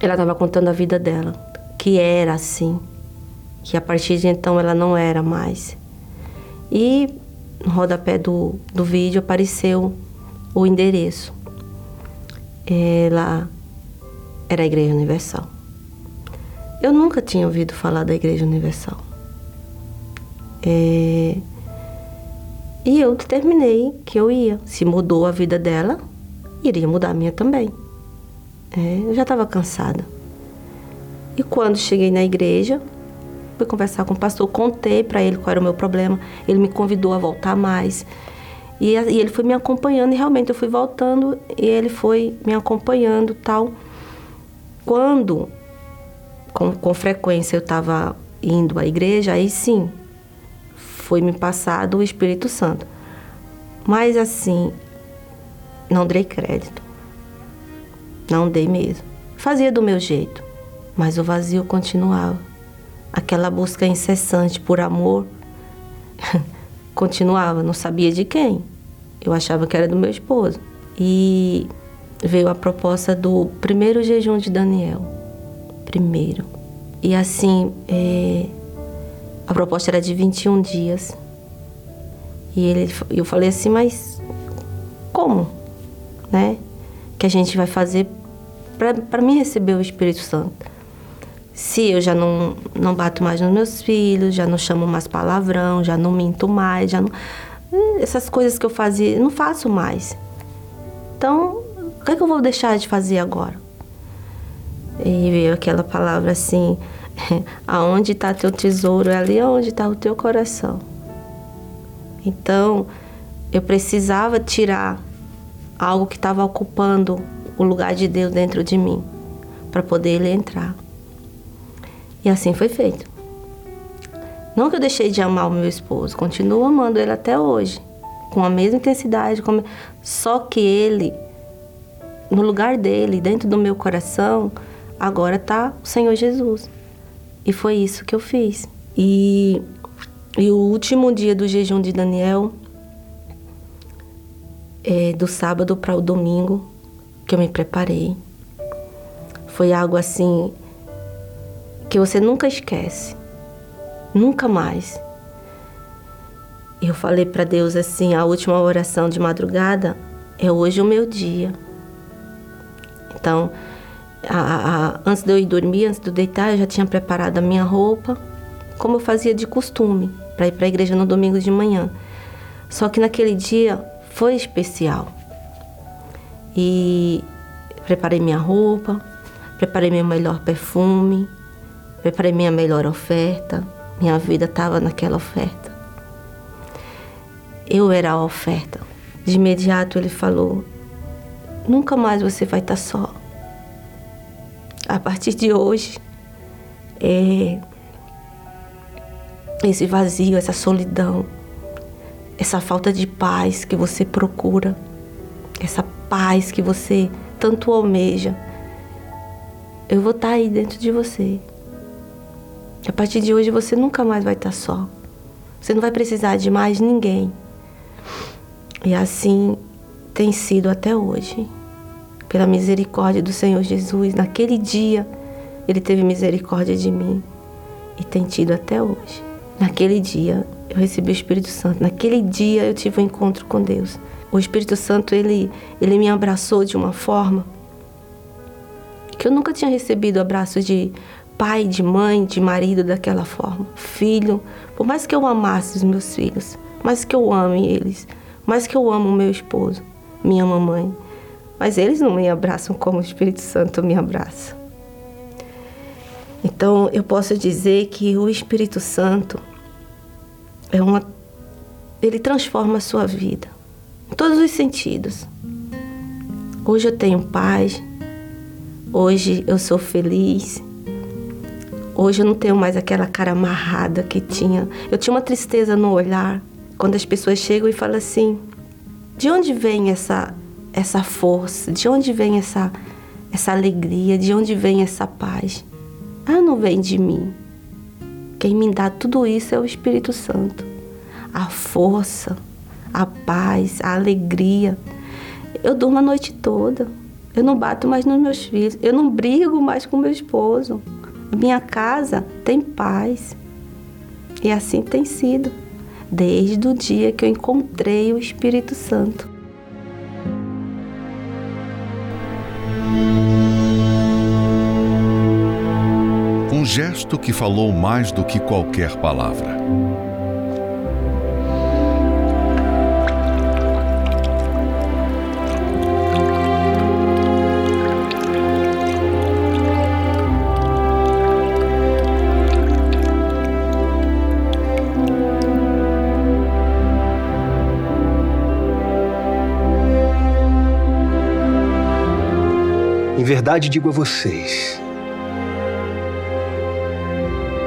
Ela estava contando a vida dela, que era assim, que a partir de então ela não era mais. E no rodapé do, do vídeo apareceu o endereço. Ela era a Igreja Universal. Eu nunca tinha ouvido falar da Igreja Universal. É... E eu determinei que eu ia. Se mudou a vida dela, iria mudar a minha também. É, eu já estava cansada. E quando cheguei na igreja, fui conversar com o pastor, contei para ele qual era o meu problema. Ele me convidou a voltar mais. E, e, ele foi me acompanhando e realmente eu fui voltando e ele foi me acompanhando tal. Quando, com, com frequência, eu estava indo à igreja, aí sim, foi me passado o Espírito Santo. Mas assim, não dei crédito. Não dei mesmo. Fazia do meu jeito, mas o vazio continuava. Aquela busca incessante por amor continuava, não sabia de quem. Eu achava que era do meu esposo. E veio a proposta do primeiro jejum de Daniel. Primeiro. E assim, é, a proposta era de 21 dias. E ele, eu falei assim, mas como? Né? Que a gente vai fazer para mim receber o Espírito Santo. Se eu já não, não bato mais nos meus filhos, já não chamo mais palavrão, já não minto mais, já não. Essas coisas que eu fazia, não faço mais. Então, o que, é que eu vou deixar de fazer agora? E veio aquela palavra assim: aonde está teu tesouro, é ali onde está o teu coração. Então, eu precisava tirar algo que estava ocupando o lugar de Deus dentro de mim, para poder ele entrar. E assim foi feito. Não que eu deixei de amar o meu esposo, continuo amando ele até hoje, com a mesma intensidade, só que ele, no lugar dele, dentro do meu coração, agora está o Senhor Jesus. E foi isso que eu fiz. E, e o último dia do jejum de Daniel, é, do sábado para o domingo, que eu me preparei, foi algo assim que você nunca esquece, nunca mais. Eu falei para Deus assim: a última oração de madrugada é hoje o meu dia. Então, a, a, antes de eu ir dormir, antes de eu deitar, eu já tinha preparado a minha roupa, como eu fazia de costume, para ir para a igreja no domingo de manhã. Só que naquele dia foi especial. E preparei minha roupa, preparei meu melhor perfume, preparei minha melhor oferta. Minha vida estava naquela oferta. Eu era a oferta. De imediato ele falou: Nunca mais você vai estar só a partir de hoje, é, esse vazio, essa solidão, essa falta de paz que você procura, essa paz que você tanto almeja, eu vou estar aí dentro de você. A partir de hoje você nunca mais vai estar só. Você não vai precisar de mais ninguém. E assim tem sido até hoje. Pela misericórdia do Senhor Jesus, naquele dia ele teve misericórdia de mim e tem tido até hoje. Naquele dia eu recebi o Espírito Santo. Naquele dia eu tive um encontro com Deus. O Espírito Santo ele ele me abraçou de uma forma que eu nunca tinha recebido abraço de pai, de mãe, de marido daquela forma. Filho, por mais que eu amasse os meus filhos, mais que eu ame eles, mais que eu amo o meu esposo, minha mamãe, mas eles não me abraçam como o Espírito Santo me abraça. Então, eu posso dizer que o Espírito Santo é uma ele transforma a sua vida em todos os sentidos. Hoje eu tenho paz, Hoje eu sou feliz. Hoje eu não tenho mais aquela cara amarrada que tinha. Eu tinha uma tristeza no olhar quando as pessoas chegam e falam assim: de onde vem essa essa força? De onde vem essa essa alegria? De onde vem essa paz? Ah, não vem de mim. Quem me dá tudo isso é o Espírito Santo. A força, a paz, a alegria. Eu durmo a noite toda. Eu não bato mais nos meus filhos. Eu não brigo mais com meu esposo. Minha casa tem paz. E assim tem sido, desde o dia que eu encontrei o Espírito Santo. Um gesto que falou mais do que qualquer palavra. Verdade digo a vocês: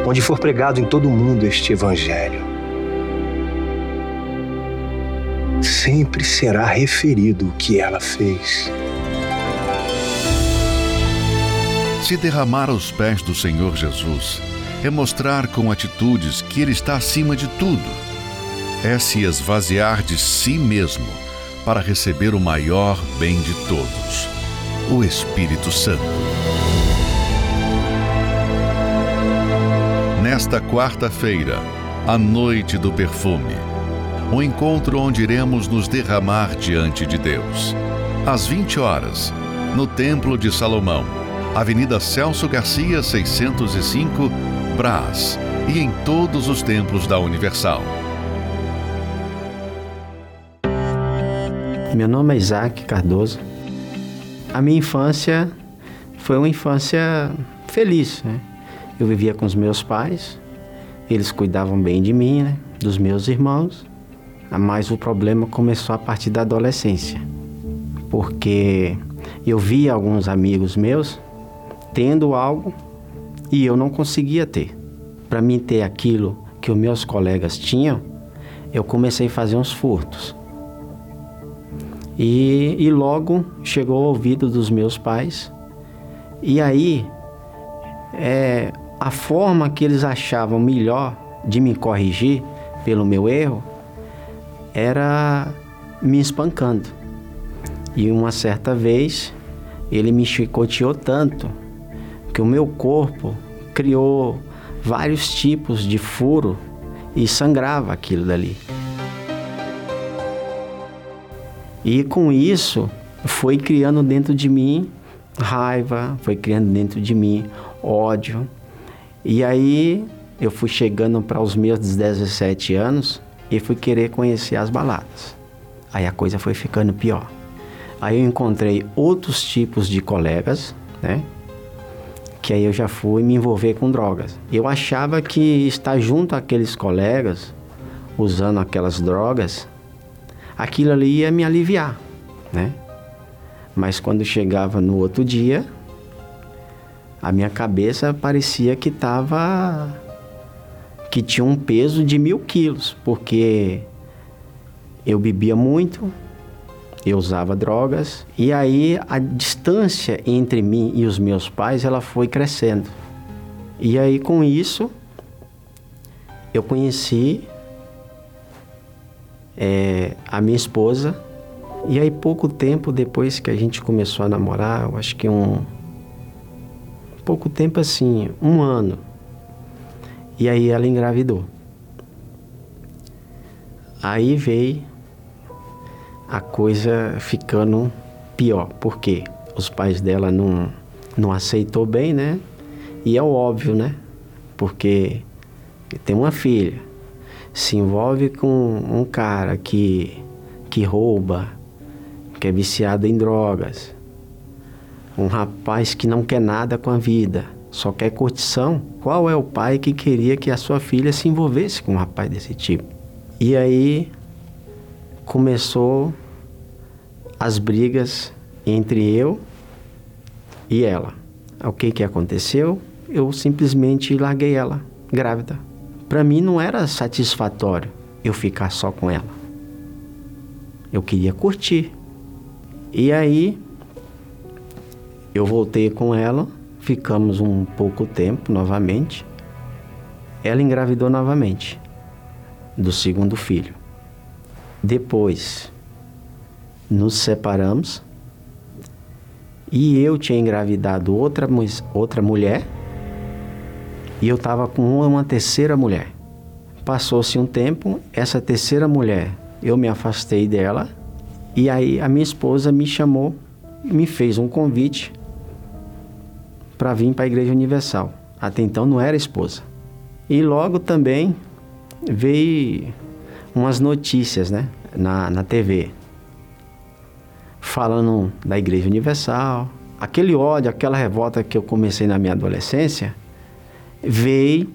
onde for pregado em todo o mundo este Evangelho, sempre será referido o que ela fez. Se derramar aos pés do Senhor Jesus é mostrar com atitudes que Ele está acima de tudo, é se esvaziar de si mesmo para receber o maior bem de todos o Espírito Santo. Nesta quarta-feira, a noite do perfume, um encontro onde iremos nos derramar diante de Deus. Às 20 horas, no Templo de Salomão, Avenida Celso Garcia, 605, Brás, e em todos os templos da Universal. Meu nome é Isaac Cardoso a minha infância foi uma infância feliz, né? Eu vivia com os meus pais, eles cuidavam bem de mim, né? dos meus irmãos, mas o problema começou a partir da adolescência, porque eu via alguns amigos meus tendo algo e eu não conseguia ter. Para mim ter aquilo que os meus colegas tinham, eu comecei a fazer uns furtos. E, e logo chegou ao ouvido dos meus pais. E aí, é, a forma que eles achavam melhor de me corrigir pelo meu erro era me espancando. E uma certa vez ele me chicoteou tanto que o meu corpo criou vários tipos de furo e sangrava aquilo dali. E com isso foi criando dentro de mim raiva, foi criando dentro de mim ódio. E aí eu fui chegando para os meus 17 anos e fui querer conhecer as baladas. Aí a coisa foi ficando pior. Aí eu encontrei outros tipos de colegas, né? Que aí eu já fui me envolver com drogas. Eu achava que estar junto àqueles colegas, usando aquelas drogas, aquilo ali ia me aliviar, né? Mas quando chegava no outro dia, a minha cabeça parecia que estava que tinha um peso de mil quilos, porque eu bebia muito, eu usava drogas e aí a distância entre mim e os meus pais ela foi crescendo. E aí com isso eu conheci é, a minha esposa e aí pouco tempo depois que a gente começou a namorar, eu acho que um pouco tempo assim, um ano. E aí ela engravidou. Aí veio a coisa ficando pior, porque os pais dela não, não aceitou bem, né? E é óbvio, né? Porque tem uma filha, se envolve com um cara que, que rouba, que é viciado em drogas, um rapaz que não quer nada com a vida, só quer curtição. Qual é o pai que queria que a sua filha se envolvesse com um rapaz desse tipo? E aí começou as brigas entre eu e ela. O que que aconteceu? Eu simplesmente larguei ela grávida. Para mim não era satisfatório eu ficar só com ela. Eu queria curtir. E aí eu voltei com ela, ficamos um pouco tempo novamente. Ela engravidou novamente do segundo filho. Depois nos separamos e eu tinha engravidado outra, outra mulher e eu estava com uma terceira mulher. Passou-se um tempo, essa terceira mulher, eu me afastei dela e aí a minha esposa me chamou me fez um convite para vir para a Igreja Universal. Até então não era esposa. E logo também veio umas notícias né, na, na TV falando da Igreja Universal. Aquele ódio, aquela revolta que eu comecei na minha adolescência, veio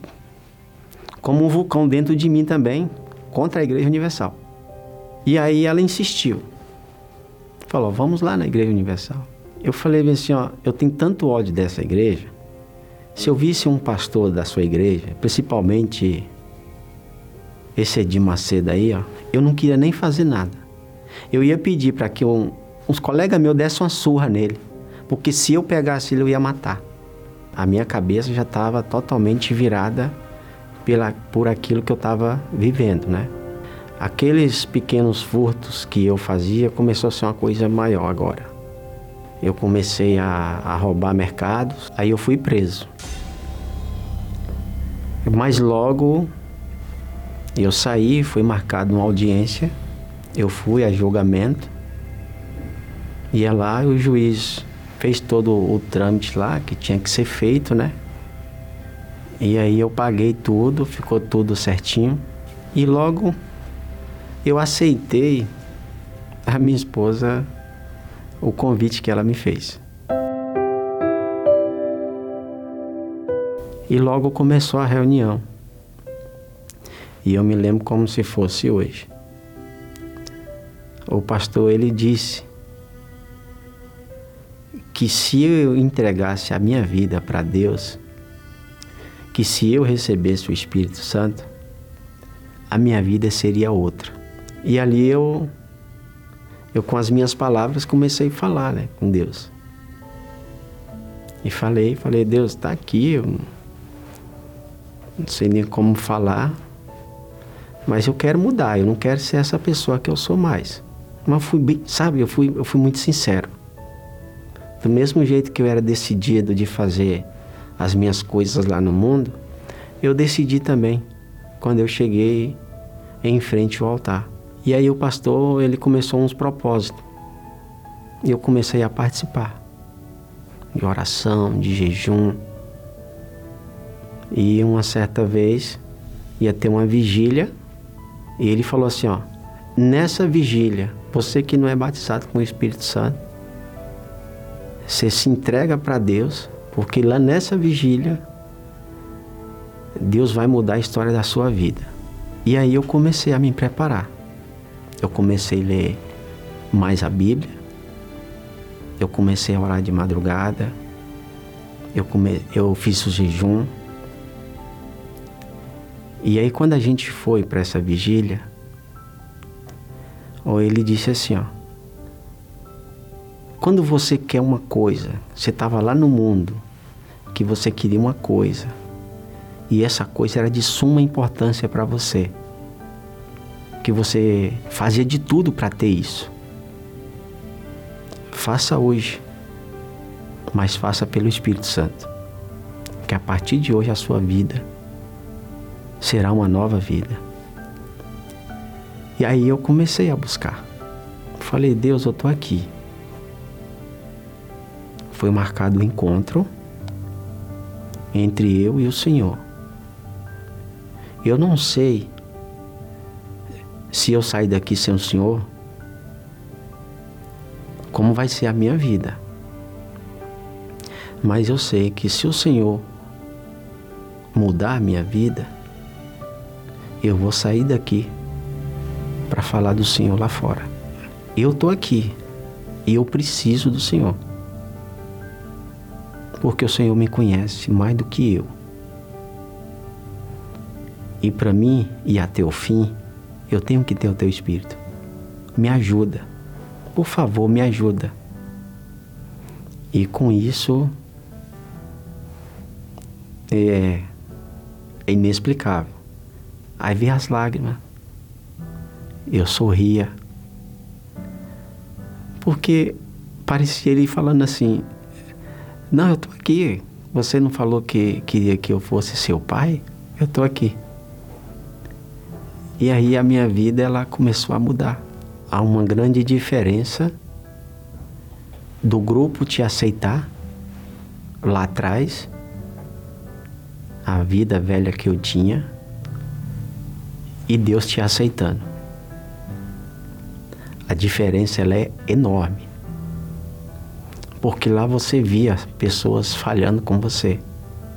como um vulcão dentro de mim também contra a Igreja Universal. E aí ela insistiu. Falou: "Vamos lá na Igreja Universal". Eu falei assim, ó, eu tenho tanto ódio dessa igreja. Se eu visse um pastor da sua igreja, principalmente esse Edir Macedo aí, ó, eu não queria nem fazer nada. Eu ia pedir para que um, uns colegas meus dessem uma surra nele, porque se eu pegasse ele, eu ia matar. A minha cabeça já estava totalmente virada pela, por aquilo que eu estava vivendo, né? Aqueles pequenos furtos que eu fazia começou a ser uma coisa maior agora. Eu comecei a, a roubar mercados, aí eu fui preso. Mas logo eu saí, fui marcado uma audiência, eu fui a julgamento e é lá o juiz fez todo o trâmite lá que tinha que ser feito, né? E aí eu paguei tudo, ficou tudo certinho. E logo eu aceitei a minha esposa o convite que ela me fez. E logo começou a reunião. E eu me lembro como se fosse hoje. O pastor ele disse que se eu entregasse a minha vida para Deus, que se eu recebesse o Espírito Santo, a minha vida seria outra. E ali eu, eu com as minhas palavras comecei a falar né, com Deus. E falei, falei, Deus, está aqui, eu não sei nem como falar, mas eu quero mudar, eu não quero ser essa pessoa que eu sou mais. Mas fui bem, sabe, eu fui, eu fui muito sincero. Do mesmo jeito que eu era decidido de fazer as minhas coisas lá no mundo, eu decidi também quando eu cheguei em frente ao altar. E aí o pastor, ele começou uns propósitos. E eu comecei a participar de oração, de jejum. E uma certa vez ia ter uma vigília e ele falou assim, ó, nessa vigília, você que não é batizado com o Espírito Santo, você se entrega para Deus, porque lá nessa vigília, Deus vai mudar a história da sua vida. E aí eu comecei a me preparar. Eu comecei a ler mais a Bíblia. Eu comecei a orar de madrugada. Eu, come... eu fiz o jejum. E aí quando a gente foi para essa vigília, ele disse assim, ó, quando você quer uma coisa, você estava lá no mundo, que você queria uma coisa, e essa coisa era de suma importância para você, que você fazia de tudo para ter isso. Faça hoje, mas faça pelo Espírito Santo, que a partir de hoje a sua vida será uma nova vida. E aí eu comecei a buscar. Falei, Deus, eu estou aqui. Foi marcado o um encontro entre eu e o Senhor. Eu não sei se eu sair daqui sem o Senhor, como vai ser a minha vida. Mas eu sei que se o Senhor mudar a minha vida, eu vou sair daqui para falar do Senhor lá fora. Eu estou aqui e eu preciso do Senhor. Porque o Senhor me conhece mais do que eu. E para mim ir até o fim, eu tenho que ter o teu espírito. Me ajuda. Por favor, me ajuda. E com isso é, é inexplicável. Aí vem as lágrimas. Eu sorria. Porque parecia ele falando assim: Não, eu tô aqui. Você não falou que queria que eu fosse seu pai? Eu tô aqui. E aí a minha vida ela começou a mudar. Há uma grande diferença do grupo te aceitar lá atrás, a vida velha que eu tinha, e Deus te aceitando. A diferença ela é enorme. Porque lá você via pessoas falhando com você,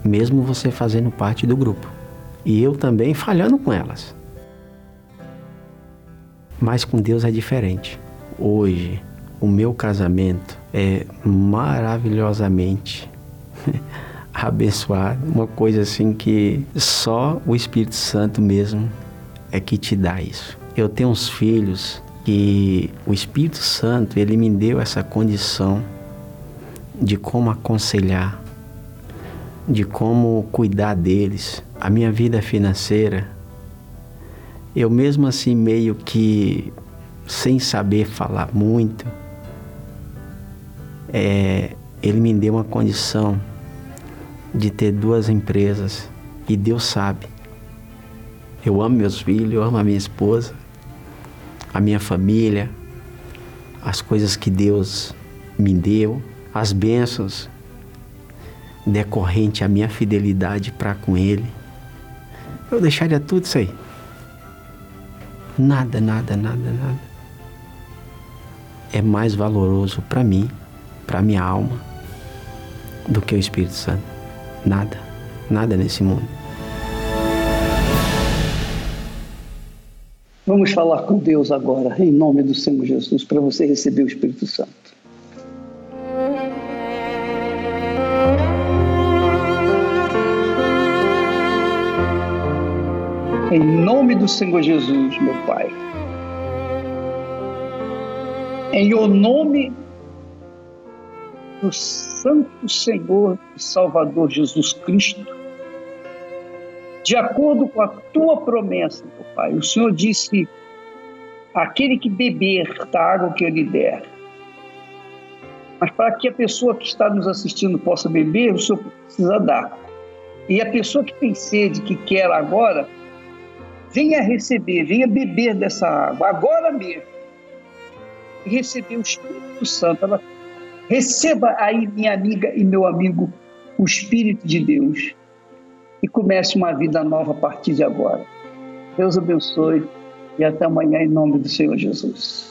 mesmo você fazendo parte do grupo. E eu também falhando com elas. Mas com Deus é diferente. Hoje, o meu casamento é maravilhosamente abençoado, uma coisa assim que só o Espírito Santo mesmo é que te dá isso. Eu tenho uns filhos que o Espírito Santo, ele me deu essa condição de como aconselhar, de como cuidar deles. A minha vida financeira, eu mesmo assim meio que sem saber falar muito, é, ele me deu uma condição de ter duas empresas e Deus sabe eu amo meus filhos, eu amo a minha esposa, a minha família, as coisas que Deus me deu, as bênçãos decorrente à minha fidelidade para com Ele. Eu deixaria tudo isso aí. Nada, nada, nada, nada. É mais valoroso para mim, para minha alma, do que o Espírito Santo. Nada, nada nesse mundo. Vamos falar com Deus agora, em nome do Senhor Jesus, para você receber o Espírito Santo. Do Senhor Jesus, meu Pai. Em o nome do Santo Senhor e Salvador Jesus Cristo, de acordo com a tua promessa, meu Pai. O Senhor disse: aquele que beber da água que eu lhe der. Mas para que a pessoa que está nos assistindo possa beber, o Senhor precisa dar. E a pessoa que tem sede, que quer agora, venha receber, venha beber dessa água, agora mesmo. E receber o Espírito Santo. Ela, receba aí, minha amiga e meu amigo, o Espírito de Deus e comece uma vida nova a partir de agora. Deus abençoe e até amanhã em nome do Senhor Jesus.